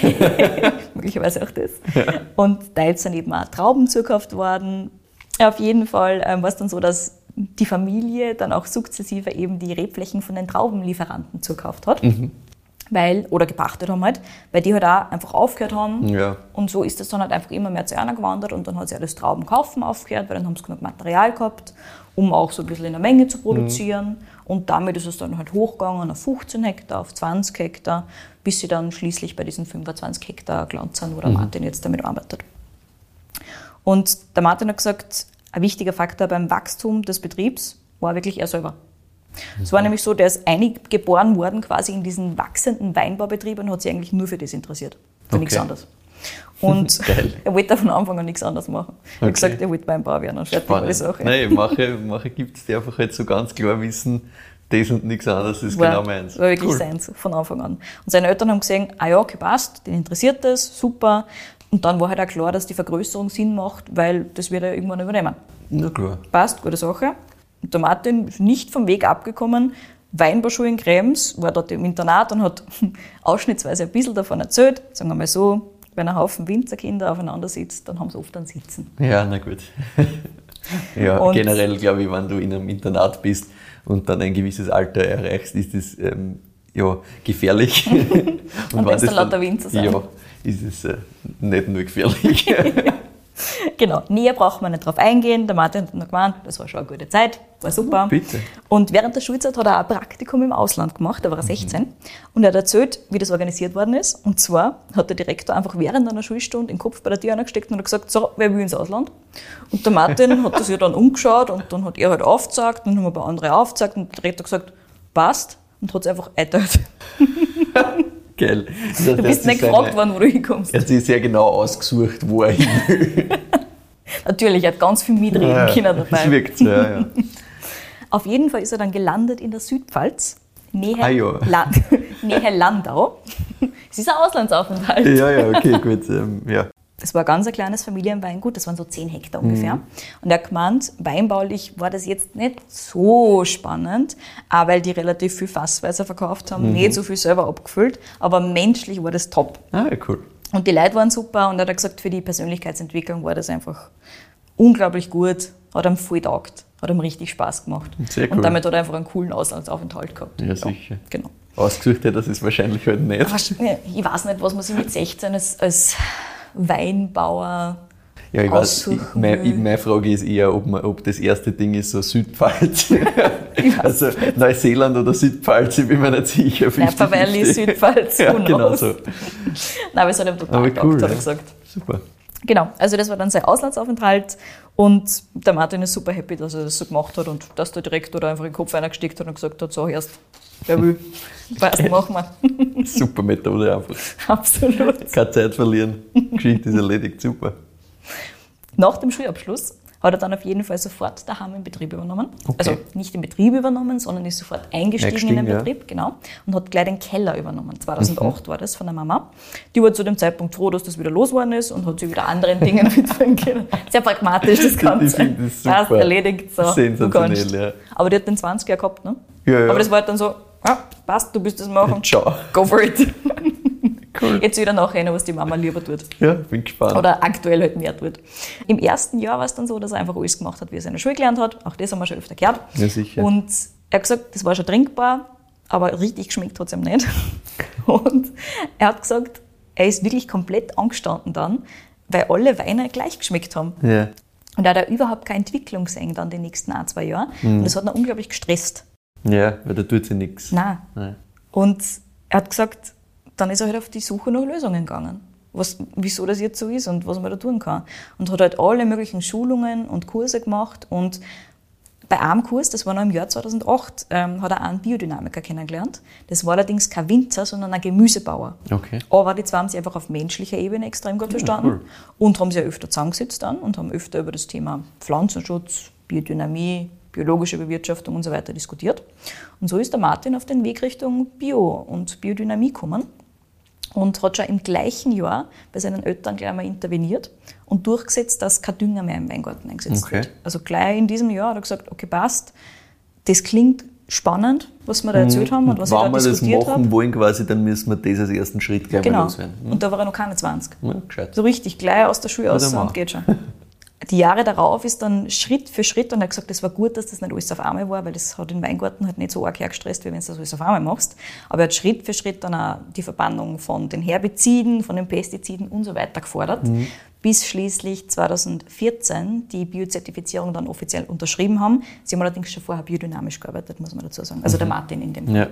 möglicherweise auch das. Und teils sind eben auch Trauben zukauft worden. Ja, auf jeden Fall ähm, war es dann so, dass die Familie dann auch sukzessive eben die Rebflächen von den Traubenlieferanten zukauft hat. Weil, oder gepachtet haben halt, weil die halt auch einfach aufgehört haben. Ja. Und so ist es dann halt einfach immer mehr zu einer gewandert und dann hat sie auch das Traubenkaufen aufgehört, weil dann haben sie genug Material gehabt, um auch so ein bisschen in der Menge zu produzieren. Und damit ist es dann halt hochgegangen auf 15 Hektar, auf 20 Hektar, bis sie dann schließlich bei diesen 25 Hektar gelandet sind, wo der Martin jetzt damit arbeitet. Und der Martin hat gesagt, ein wichtiger Faktor beim Wachstum des Betriebs war wirklich er selber. Es war nämlich so, der ist einig geboren worden quasi in diesen wachsenden Weinbaubetrieb und hat sich eigentlich nur für das interessiert, für Okay. nichts anderes. Und er wollte von Anfang an nichts anderes machen. Er Okay. hat gesagt, er wollte Weinbauer werden und fertig war die Sache. Nein, manche, manche gibt es, die einfach halt so ganz klar wissen, das und nichts anderes ist war, genau meins. war wirklich Cool. seins von Anfang an. Und seine Eltern haben gesehen, ah ja, okay, passt, den interessiert das, super. Und dann war halt auch klar, dass die Vergrößerung Sinn macht, weil das wird er irgendwann übernehmen. Na klar. Passt, gute Sache. Und der Martin ist nicht vom Weg abgekommen. Weinbauschule in Krems, war dort im Internat und hat ausschnittsweise ein bisschen davon erzählt. Sagen wir mal so, wenn ein Haufen Winzerkinder aufeinander sitzt, dann haben sie oft einen Sitzen. Ja, na gut. ja, Und- generell glaube ich, wenn du in einem Internat bist und dann ein gewisses Alter erreichst, ist es ähm, ja, gefährlich. und Und wenn's dann lauter Winzer sind. Ja, ist es äh, nicht nur gefährlich. Genau, näher braucht man nicht drauf eingehen. Der Martin hat noch gemeint, das war schon eine gute Zeit, war super. Bitte. Und während der Schulzeit hat er auch ein Praktikum im Ausland gemacht, da war er 16. Und er hat erzählt, wie das organisiert worden ist. Und zwar hat der Direktor einfach während einer Schulstunde den Kopf bei der Tür gesteckt und hat gesagt, so, wer will ins Ausland? Und der Martin hat das ja dann umgeschaut und dann hat er halt aufgezeigt und dann haben ein paar andere aufgezeigt und der Direktor gesagt, passt und hat es einfach eingeteilt. Geil. Du bist nicht gefragt worden, wo du hinkommst. Er hat sich sehr genau ausgesucht, wo er hin will. Natürlich, er hat ganz viel mitreden können Das dabei. wirkt so, ja, ja. Auf jeden Fall ist er dann gelandet in der Südpfalz, Nähe, Ah, ja. La Nähe Landau. Es ist ein Auslandsaufenthalt. Ja, ja, okay, gut. Ähm, ja. Das war ein ganz ein kleines Familienweingut, das waren so 10 Hektar ungefähr. Mhm. Und er hat gemeint, weinbaulich war das jetzt nicht so spannend, auch weil die relativ viel Fassweise verkauft Mhm. haben, nicht so viel selber abgefüllt, aber menschlich war das top. Ah, ja, cool. Und die Leute waren super und er hat gesagt, für die Persönlichkeitsentwicklung war das einfach unglaublich gut, hat ihm voll taugt, hat ihm richtig Spaß gemacht. Sehr cool. Und damit hat er einfach einen coolen Auslandsaufenthalt gehabt. Ja, sicher. Genau. Ausgesucht hat er das wahrscheinlich halt nicht. Ich weiß nicht, was man sich mit 16 als, als Weinbauer Ja, ich weiß, ich, mein, meine Frage ist eher, ob, man, ob das erste Ding ist so Südpfalz. also Neuseeland oder Südpfalz, ich bin mir nicht sicher. Napa Valley, 50-50. Südpfalz, Ja, genau so. Nein, aber es hat ihm total Aber getaugt, cool, hat er gesagt. Super. Genau, also das war dann sein Auslandsaufenthalt und der Martin ist super happy, dass er das so gemacht hat und dass der Direktor da einfach den Kopf reingesteckt hat und gesagt hat, so erst, wer will, passt, machen wir. Super Methode einfach. Absolut. Keine Zeit verlieren. Geschichte ist erledigt. Super. Nach dem Schulabschluss hat er dann auf jeden Fall sofort daheim den Betrieb übernommen. Okay. Also nicht den Betrieb übernommen, sondern ist sofort eingestiegen, Eingestiegen, in den ja. Betrieb, genau. Und hat gleich den Keller übernommen. 2008 Mhm. war das von der Mama. Die war zu dem Zeitpunkt froh, dass das wieder losgeworden ist und hat sich wieder anderen Dingen widmen können. Sehr pragmatisch das Ganze. Ich finde das super. Passt, erledigt, so, Sensationell, ja. Aber die hat den 20er gehabt, ne? Ja, ja. Aber das war halt dann so, ja, passt, du bist das machen. Ciao. Go for it. Cool. Jetzt wieder nachher, was die Mama lieber tut. Ja, bin gespannt. Oder aktuell halt mehr tut. Im ersten Jahr war es dann so, dass er einfach alles gemacht hat, wie er der Schule gelernt hat. Auch das haben wir schon öfter gehört. Ja, sicher. Und er hat gesagt, das war schon trinkbar, aber richtig geschmeckt ihm nicht. Und er hat gesagt, er ist wirklich komplett angestanden dann, weil alle Weine gleich geschmeckt haben. ja. Und er hat auch überhaupt keine Entwicklung gesehen dann die nächsten ein, zwei Jahre. Mhm. Und das hat ihn unglaublich gestresst. ja, weil da tut sie nichts. Nein. Nein. Und er hat gesagt, dann ist er halt auf die Suche nach Lösungen gegangen. Was, wieso das jetzt so ist und was man da tun kann. Und hat halt alle möglichen Schulungen und Kurse gemacht. Und bei einem Kurs, das war noch im Jahr 2008, ähm, hat er einen Biodynamiker kennengelernt. Das war allerdings kein Winzer, sondern ein Gemüsebauer. Okay. Aber die zwei haben sich einfach auf menschlicher Ebene extrem gut verstanden cool. und haben sich ja öfter zusammengesetzt dann und haben öfter über das Thema Pflanzenschutz, Biodynamie, biologische Bewirtschaftung und so weiter diskutiert. Und so ist der Martin auf den Weg Richtung Bio und Biodynamie gekommen und hat schon im gleichen Jahr bei seinen Eltern gleich mal interveniert und durchgesetzt, dass kein Dünger mehr im Weingarten eingesetzt Okay. wird. Also gleich in diesem Jahr hat er gesagt, okay, passt, das klingt spannend, was wir da erzählt haben und was Wenn da wir das diskutiert machen habe. wollen quasi, dann müssen wir das als ersten Schritt gleich mal Genau. loswerden. Hm? Und da war er noch keine 20. Ja, gescheit. So richtig gleich aus der Schule Ja, aus und geht schon. Die Jahre darauf ist dann Schritt für Schritt und er hat gesagt, es war gut, dass das nicht alles auf einmal war, weil das hat den Weingarten halt nicht so arg hergestresst, wie wenn du das alles auf einmal machst. Aber er hat Schritt für Schritt dann auch die Verbannung von den Herbiziden, von den Pestiziden und so weiter gefordert, bis schließlich 2014 die Biozertifizierung dann offiziell unterschrieben haben. Sie haben allerdings schon vorher biodynamisch gearbeitet, muss man dazu sagen. Also der Martin in dem Fall. Ja.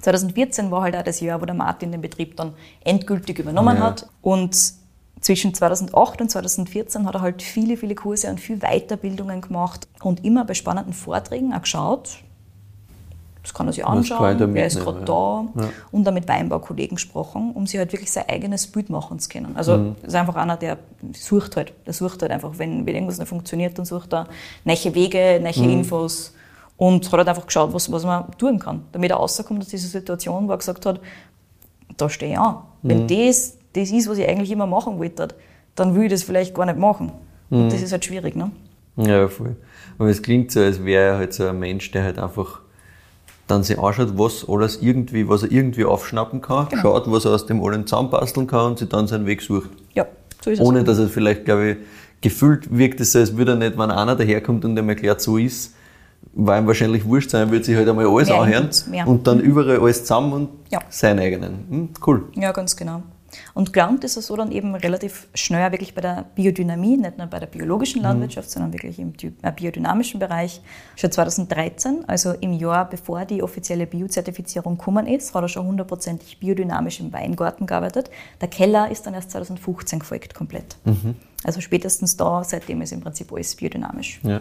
2014 war halt auch das Jahr, wo der Martin den Betrieb dann endgültig übernommen Ja. hat. Und zwischen 2008 und 2014 hat er halt viele, viele Kurse und viel Weiterbildungen gemacht und immer bei spannenden Vorträgen auch geschaut. Das kann er sich anschauen, wer ist gerade da ja. und dann mit Weinbaukollegen gesprochen, um sich halt wirklich sein eigenes Bild machen zu können. Also Mhm. ist einfach einer, der sucht halt, der sucht halt einfach, wenn, wenn irgendwas nicht funktioniert, dann sucht er neue Wege, neue Mhm. Infos und hat halt einfach geschaut, was, was man tun kann, damit er rauskommt aus dieser Situation, wo er gesagt hat, da stehe ich an. Wenn das das ist, was ich eigentlich immer machen wollte, dann will ich das vielleicht gar nicht machen. Und das ist halt schwierig, ne? Ja, voll. Aber es klingt so, als wäre er halt so ein Mensch, der halt einfach dann sich anschaut, was alles irgendwie, was er irgendwie aufschnappen kann, Genau. schaut, was er aus dem allen zusammenbasteln kann und sich dann seinen Weg sucht. Ja, so ist es. Ohne dass er vielleicht, glaube ich, gefühlt wirkt es so, als würde er nicht, wenn einer daherkommt und ihm erklärt, so ist, weil ihm wahrscheinlich wurscht sein, wird sich halt einmal alles Mehr anhören und dann überall alles zusammen und Ja. seinen eigenen. Hm, cool. Ja, ganz genau. Und gelernt ist er so dann eben relativ schnell wirklich bei der Biodynamie, nicht nur bei der biologischen Landwirtschaft, sondern wirklich im äh, biodynamischen Bereich. Schon 2013, also im Jahr bevor die offizielle Biozertifizierung gekommen ist, hat er schon hundertprozentig biodynamisch im Weingarten gearbeitet. Der Keller ist dann erst 2015 gefolgt komplett. Also spätestens da, seitdem ist im Prinzip alles biodynamisch. Ja.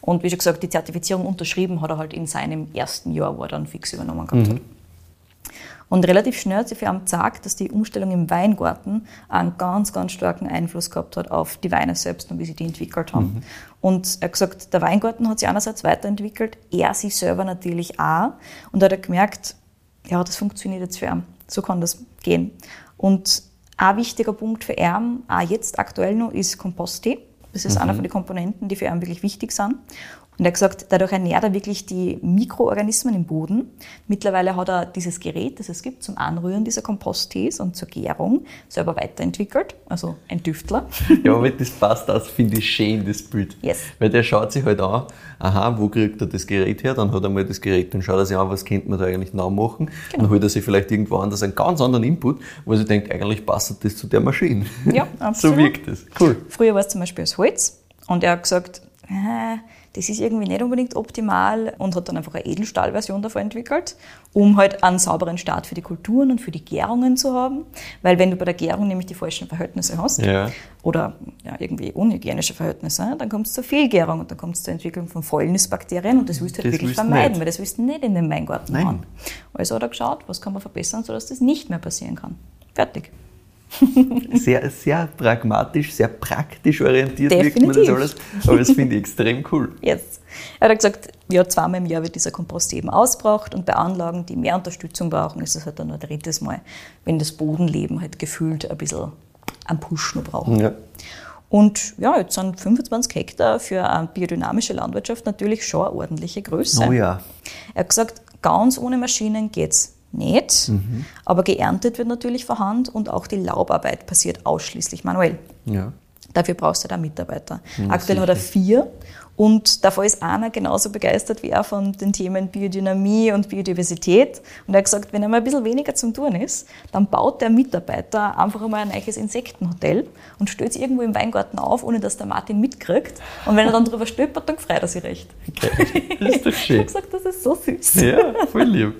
Und wie schon gesagt, die Zertifizierung unterschrieben hat er halt in seinem ersten Jahr, wo er dann fix übernommen gehabt hat. Und relativ schnell hat sich für ihn gezeigt, dass die Umstellung im Weingarten einen ganz, ganz starken Einfluss gehabt hat auf die Weine selbst und wie sie die entwickelt haben. Und er hat gesagt, der Weingarten hat sich einerseits weiterentwickelt, er sich selber natürlich auch. Und da hat er gemerkt, ja, das funktioniert jetzt für ihn. So kann das gehen. Und ein wichtiger Punkt für ihn, auch jetzt aktuell noch, ist Komposttee. Das ist einer von den Komponenten, die für ihn wirklich wichtig sind. Und er hat gesagt, dadurch ernährt er wirklich die Mikroorganismen im Boden. Mittlerweile hat er dieses Gerät, das es gibt zum Anrühren dieser Komposttees und zur Gärung, selber weiterentwickelt, also ein Tüftler. Ja, aber das passt, das finde ich schön, das Bild. Yes. Weil der schaut sich halt an, aha, wo kriegt er das Gerät her? Dann hat er mal das Gerät, dann schaut er sich an, was könnte man da eigentlich genau machen. Genau. Dann holt er sich vielleicht irgendwo anders einen ganz anderen Input, wo er sich denkt, eigentlich passt das zu der Maschine. Ja, so absolut. wirkt das. Cool. Früher war es zum Beispiel aus Holz und er hat gesagt, äh, das ist irgendwie nicht unbedingt optimal und hat dann einfach eine Edelstahlversion davon entwickelt, um halt einen sauberen Start für die Kulturen und für die Gärungen zu haben. Weil wenn du bei der Gärung nämlich die falschen Verhältnisse hast Ja. oder ja, irgendwie unhygienische Verhältnisse, dann kommt es zur Fehlgärung und dann kommt es zur Entwicklung von Fäulnisbakterien und das willst du halt Das wirklich vermeiden, nicht. weil das willst du nicht in den Weingarten Nein. haben. Also hat er geschaut, was kann man verbessern, sodass das nicht mehr passieren kann. Fertig. Sehr, sehr pragmatisch, sehr praktisch orientiert wirkt mir das Definitiv. alles. Aber das finde ich extrem cool. Yes. Er hat gesagt, ja, zweimal im Jahr wird dieser Kompost eben ausgebraucht und bei Anlagen, die mehr Unterstützung brauchen, ist es halt dann nur ein drittes Mal, wenn das Bodenleben halt gefühlt ein bisschen einen Push noch braucht. Ja. Und ja, jetzt sind 25 Hektar für eine biodynamische Landwirtschaft natürlich schon eine ordentliche Größe. Oh ja. Er hat gesagt, ganz ohne Maschinen geht's. Nicht, aber geerntet wird natürlich vor Hand und auch die Laubarbeit passiert ausschließlich manuell. Ja. Dafür brauchst du da Mitarbeiter. Aktuell hat er vier und davon ist einer genauso begeistert wie er von den Themen Biodynamie und Biodiversität. Und er hat gesagt, wenn er mal ein bisschen weniger zum Tun ist, dann baut der Mitarbeiter einfach einmal ein neues Insektenhotel und stellt es irgendwo im Weingarten auf, ohne dass der Martin mitkriegt. Und wenn er dann drüber stolpert, dann freut er sich recht. Geil. Das ist doch Ich habe schön. gesagt, das ist so süß. Ja, voll lieb.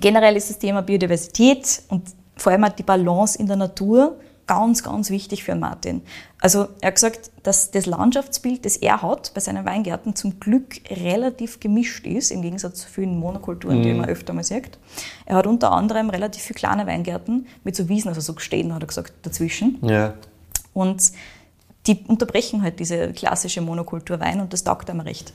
Generell ist das Thema Biodiversität und vor allem auch die Balance in der Natur ganz, ganz wichtig für Martin. Also er hat gesagt, dass das Landschaftsbild, das er hat bei seinen Weingärten, zum Glück relativ gemischt ist, im Gegensatz zu vielen Monokulturen, die man öfter mal sieht. Er hat unter anderem relativ viele kleine Weingärten mit so Wiesen, also so Gestehen, hat er gesagt, dazwischen. Ja. Und die unterbrechen halt diese klassische Monokultur Wein und das taugt einem recht.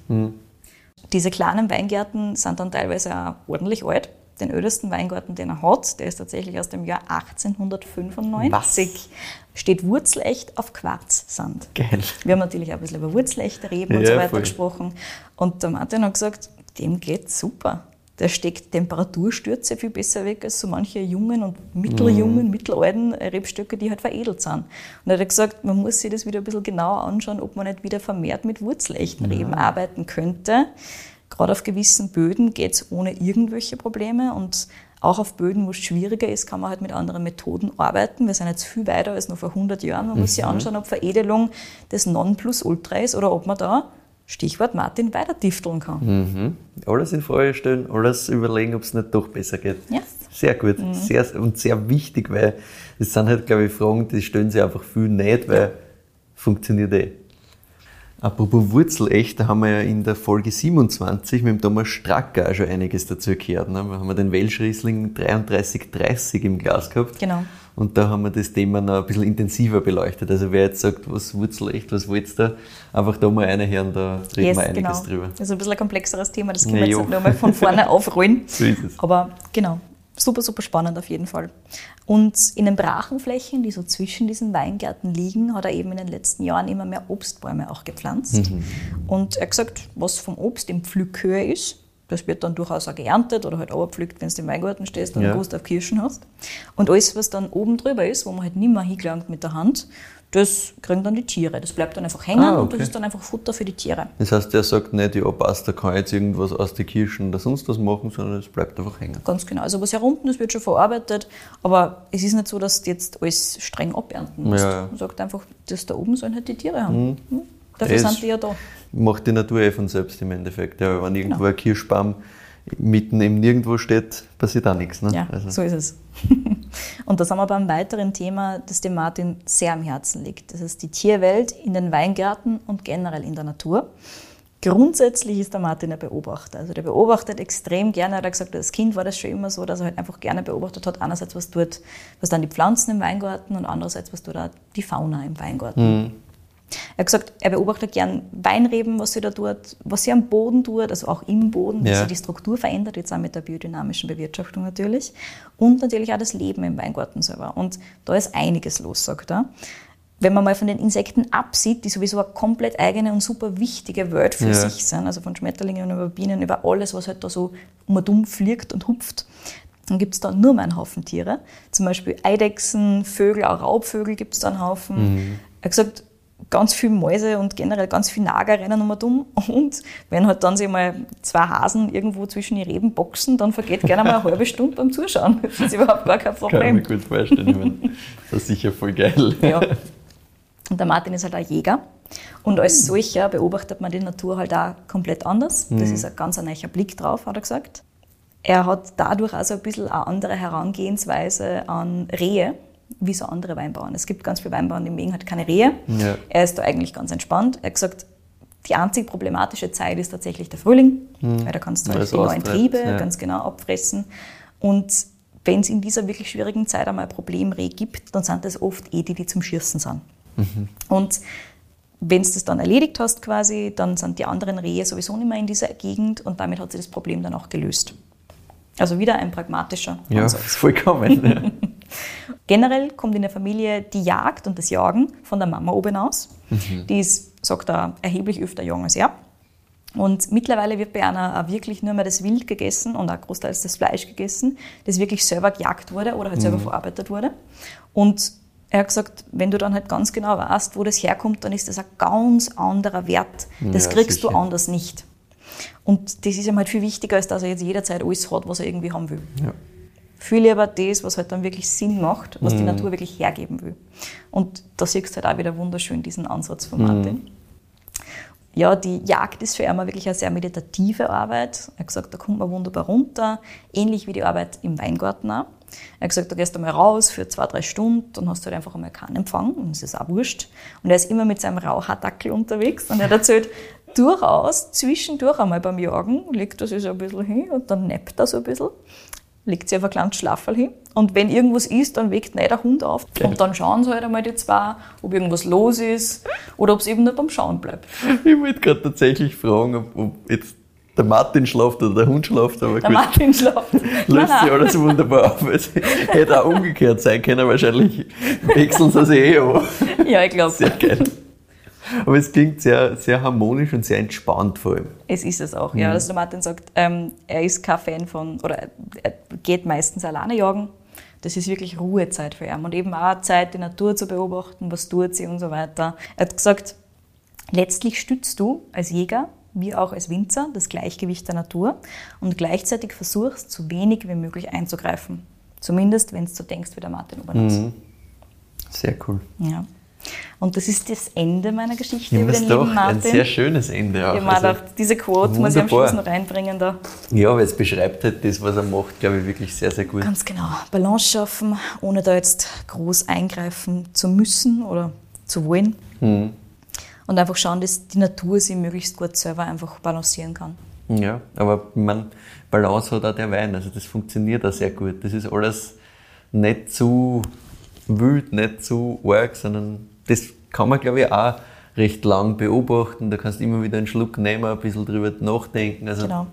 Diese kleinen Weingärten sind dann teilweise auch ordentlich alt. Den ältesten Weingarten, den er hat, der ist tatsächlich aus dem Jahr 1895. Steht wurzelecht auf Quarzsand. Geil. Wir haben natürlich auch ein bisschen über Wurzelechte, Reben und Ja, so weiter voll. gesprochen. Und der Martin hat gesagt, dem geht super. Der steckt Temperaturstürze viel besser weg als so manche jungen und mitteljungen, mittelalten Rebstöcke, die halt veredelt sind. Und er hat gesagt, man muss sich das wieder ein bisschen genauer anschauen, ob man nicht wieder vermehrt mit wurzelechten Reben arbeiten könnte. Gerade auf gewissen Böden geht es ohne irgendwelche Probleme und auch auf Böden, wo es schwieriger ist, kann man halt mit anderen Methoden arbeiten. Wir sind jetzt viel weiter als noch vor 100 Jahren. Man muss sich anschauen, ob Veredelung das Nonplusultra ist oder ob man da, Stichwort Martin, weiter tifteln kann. Mhm. Alles in Frage stellen, alles überlegen, ob es nicht doch besser geht. Ja. Sehr gut, Mhm. sehr, und sehr wichtig, weil das sind halt, glaube ich, Fragen, die stellen sich einfach viel nicht, weil funktioniert eh. Apropos Wurzelecht, da haben wir ja in der Folge 27 mit dem Thomas Stracker auch schon einiges dazu gehört. Ne? Da haben wir den Welschriesling 3330 im Glas gehabt. Genau. Und da haben wir das Thema noch ein bisschen intensiver beleuchtet. Also wer jetzt sagt, was Wurzelecht, was wollt's da, einfach da mal reinhören, da reden Yes, wir einiges genau. drüber. Das ist ein bisschen ein komplexeres Thema, das können Na wir jetzt jo. nicht nochmal von vorne aufrollen. So ist es. Aber genau, super, super spannend auf jeden Fall. Und in den Brachenflächen, die so zwischen diesen Weingärten liegen, hat er eben in den letzten Jahren immer mehr Obstbäume auch gepflanzt. Und er hat gesagt, was vom Obst in Pflückhöhe ist, das wird dann durchaus auch geerntet oder halt abgepflückt, wenn du im Weingarten stehst und Ja. auf Kirschen hast. Und alles, was dann oben drüber ist, wo man halt nicht mehr hingelangt mit der Hand, das kriegen dann die Tiere. Das bleibt dann einfach hängen Ah, und okay. das ist dann einfach Futter für die Tiere. Das heißt, der sagt nicht, ja passt, da kann jetzt irgendwas aus den Kirschen oder sonst was machen, sondern es bleibt einfach hängen. Ganz genau. Also was hier unten ist, wird schon verarbeitet, aber es ist nicht so, dass du jetzt alles streng abernten musst. Ja, ja. Man sagt einfach, das da oben sollen halt die Tiere haben. Hm? Dafür Es- sind die ja da. Macht die Natur eh von selbst im Endeffekt. Ja, wenn irgendwo Genau. ein Kirschbaum mitten im Nirgendwo steht, passiert auch nichts. Ne? Ja, Also, so ist es. Und da sind wir beim weiteren Thema, das dem Martin sehr am Herzen liegt. Das ist die Tierwelt in den Weingärten und generell in der Natur. Grundsätzlich ist der Martin ein Beobachter. Also der beobachtet extrem gerne. Er hat gesagt, als Kind war das schon immer so, dass er halt einfach gerne beobachtet hat. Einerseits, was tut, was dann die Pflanzen im Weingarten und andererseits, was tut auch die Fauna im Weingarten. Er hat gesagt, er beobachtet gern Weinreben, was sie da tut, was sie am Boden tut, also auch im Boden, wie Ja. sich die Struktur verändert, jetzt auch mit der biodynamischen Bewirtschaftung natürlich. Und natürlich auch das Leben im Weingarten selber. Und da ist einiges los, sagt er. Wenn man mal von den Insekten absieht, die sowieso eine komplett eigene und super wichtige Welt für Ja. sich sind, also von Schmetterlingen über Bienen, über alles, was halt da so um und um fliegt und hupft, dann gibt es da nur mal einen Haufen Tiere. Zum Beispiel Eidechsen, Vögel, auch Raubvögel gibt es da einen Haufen. Er hat gesagt, ganz viele Mäuse und generell ganz viele Nager rennen um und um. Und wenn halt dann sich mal zwei Hasen irgendwo zwischen die Reben boxen, dann vergeht gerne mal eine halbe Stunde beim Zuschauen. Das ist überhaupt gar kein kann ich mir Problem. gut vorstellen. Ich meine, das ist sicher voll geil. Ja. Und der Martin ist halt auch Jäger. Und als solcher beobachtet man die Natur halt auch komplett anders. Das ist ein ganz ein neuer Blick drauf, hat er gesagt. Er hat dadurch also ein bisschen eine andere Herangehensweise an Rehe, wie so andere Weinbauern. Es gibt ganz viele Weinbauern, die mögen halt keine Rehe. Ja. Er ist da eigentlich ganz entspannt. Er hat gesagt, die einzig problematische Zeit ist tatsächlich der Frühling, weil da kannst du halt die neuen Triebe ja. ganz genau abfressen. Und wenn es in dieser wirklich schwierigen Zeit einmal ein Problemreh gibt, dann sind das oft eh die, die zum Schießen sind. Und wenn du das dann erledigt hast quasi, dann sind die anderen Rehe sowieso nicht mehr in dieser Gegend und damit hat sich das Problem dann auch gelöst. Also wieder ein pragmatischer Ja, Ansatz. vollkommen. Generell kommt in der Familie die Jagd und das Jagen von der Mama oben aus. Die ist, sagt er, erheblich öfter jung als er. Und mittlerweile wird bei einer auch wirklich nur mehr das Wild gegessen und auch großteils das Fleisch gegessen, das wirklich selber gejagt wurde oder halt selber verarbeitet wurde. Und er hat gesagt, wenn du dann halt ganz genau weißt, wo das herkommt, dann ist das ein ganz anderer Wert. Das Ja, kriegst sicher. du anders nicht. Und das ist ihm halt viel wichtiger, als dass er jetzt jederzeit alles hat, was er irgendwie haben will. Ja. Viel lieber das, was halt dann wirklich Sinn macht, was Mhm. die Natur wirklich hergeben will. Und da siehst du halt auch wieder wunderschön diesen Ansatz Mhm. von Martin. Ja, die Jagd ist für auch wirklich eine sehr meditative Arbeit. Er hat gesagt, da kommt man wunderbar runter, ähnlich wie die Arbeit im Weingarten auch. Er hat gesagt, da gehst du mal raus für zwei, drei Stunden, dann hast du halt einfach einmal keinen Empfang und das ist auch wurscht. Und er ist immer mit seinem Raucherdackel unterwegs und er hat erzählt, durchaus zwischendurch einmal beim Jagen legt er sich so ein bisschen hin und dann neppt er so ein bisschen, legt sich auf ein kleines Schlafferl hin und wenn irgendwas ist, dann weckt nicht der Hund auf. Und dann schauen sie halt einmal die zwei, ob irgendwas los ist oder ob es eben nur beim Schauen bleibt. Ich wollte gerade tatsächlich fragen, ob, ob jetzt der Martin schlaft oder der Hund schlaft, aber Der gut, Martin schlaft. löst sich alles wunderbar auf. Es hätte auch umgekehrt sein können, wahrscheinlich wechseln sie sich eh an. Ja, ich glaube, Sehr geil. Aber es klingt sehr, sehr harmonisch und sehr entspannt vor allem. es ist es auch. Ja, also der Martin sagt, ähm, er ist kein Fan von, oder er geht meistens alleine jagen. Das ist wirklich Ruhezeit für ihn und eben auch Zeit, die Natur zu beobachten, was tut sie und so weiter. Er hat gesagt, letztlich stützt du als Jäger wie auch als Winzer das Gleichgewicht der Natur und gleichzeitig versuchst, so wenig wie möglich einzugreifen. Zumindest, wenn du so denkst wie der Martin Obernas. Sehr cool. Ja. Und das ist das Ende meiner Geschichte über das den ist doch lieben ein Martin. sehr schönes Ende auch. Ich Also, gedacht, diese Quote muss ich am. Schluss noch reinbringen da. ja, weil es beschreibt halt das, was er macht, glaube ich, wirklich sehr, sehr gut. Ganz genau. Balance schaffen, ohne da jetzt groß eingreifen zu müssen oder zu wollen. Mhm. Und einfach schauen, dass die Natur sie möglichst gut selber einfach balancieren kann. Ja, aber man Balance hat auch der Wein, also das funktioniert auch sehr gut. Das ist alles nicht zu wild, nicht zu arg, sondern das kann man, glaube ich, auch recht lang beobachten. Da kannst du immer wieder einen Schluck nehmen, ein bisschen drüber nachdenken. Also Genau.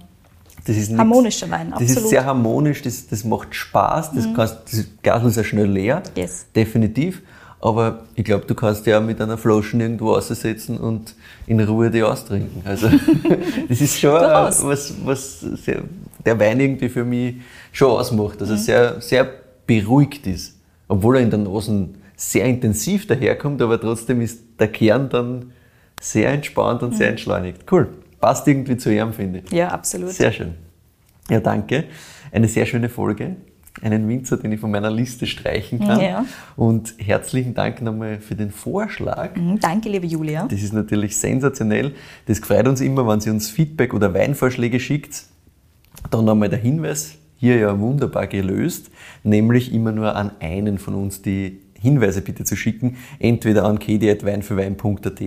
das ist nichts- Harmonischer Wein, Das ist absolut. Mhm. sehr harmonisch, das, das macht Spaß, das, kannst, das Glas ist ja schnell leer, Yes. definitiv. Aber ich glaube, du kannst ja mit einer Flasche irgendwo aussetzen und in Ruhe die austrinken. Also das ist schon äh, Durchaus. was, was sehr, der Wein irgendwie für mich schon ausmacht. Mhm. Also sehr, sehr beruhigt ist. Obwohl er in der Nase sehr intensiv daherkommt, aber trotzdem ist der Kern dann sehr entspannt und sehr Mhm. entschleunigt. Cool. Passt irgendwie zu ihm, finde ich. Ja, absolut. Sehr schön. Ja, danke. Eine sehr schöne Folge. Einen Winzer, den ich von meiner Liste streichen kann. Ja. Und herzlichen Dank nochmal für den Vorschlag. Mhm, Danke, liebe Julia. Das ist natürlich sensationell. Das freut uns immer, wenn Sie uns Feedback oder Weinvorschläge schickt. Dann nochmal der Hinweis, hier ja wunderbar gelöst, nämlich immer nur an einen von uns die Hinweise bitte zu schicken, entweder an kedi.weinfürwein.at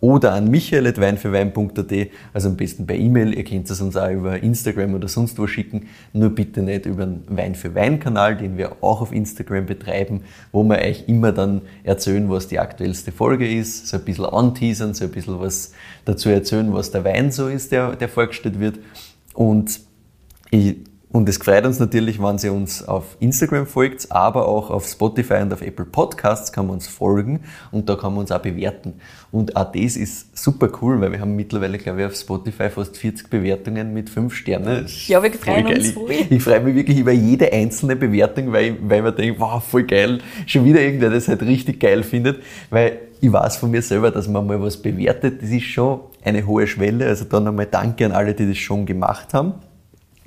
oder an michael.weinfürwein.at, also am besten per E-Mail, ihr könnt es uns auch über Instagram oder sonst wo schicken, nur bitte nicht über den Wein für Wein Kanal, den wir auch auf Instagram betreiben, wo wir euch immer dann erzählen, was die aktuellste Folge ist, so ein bisschen anteasern, so ein bisschen was dazu erzählen, was der Wein so ist, der, der vorgestellt wird. Und ich, und es freut uns natürlich, wenn Sie uns auf Instagram folgt, aber auch auf Spotify und auf Apple Podcasts kann man uns folgen und da kann man uns auch bewerten. Und auch das ist super cool, weil wir haben mittlerweile, glaube ich, auf Spotify fast 40 Bewertungen mit 5 Sternen. Ja, wir freuen uns Ich- voll. Ich freue mich wirklich über jede einzelne Bewertung, weil, weil man denkt, wow, voll geil, schon wieder irgendwer das halt richtig geil findet, weil ich weiß von mir selber, dass man mal was bewertet, das ist schon eine hohe Schwelle, also dann einmal danke an alle, die das schon gemacht haben.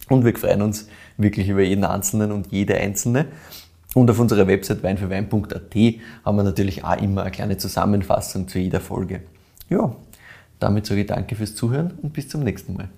Und wir freuen uns wirklich über jeden Einzelnen und jede Einzelne. Und auf unserer Website weinfürwein.at haben wir natürlich auch immer eine kleine Zusammenfassung zu jeder Folge. Ja, damit sage ich danke fürs Zuhören und bis zum nächsten Mal.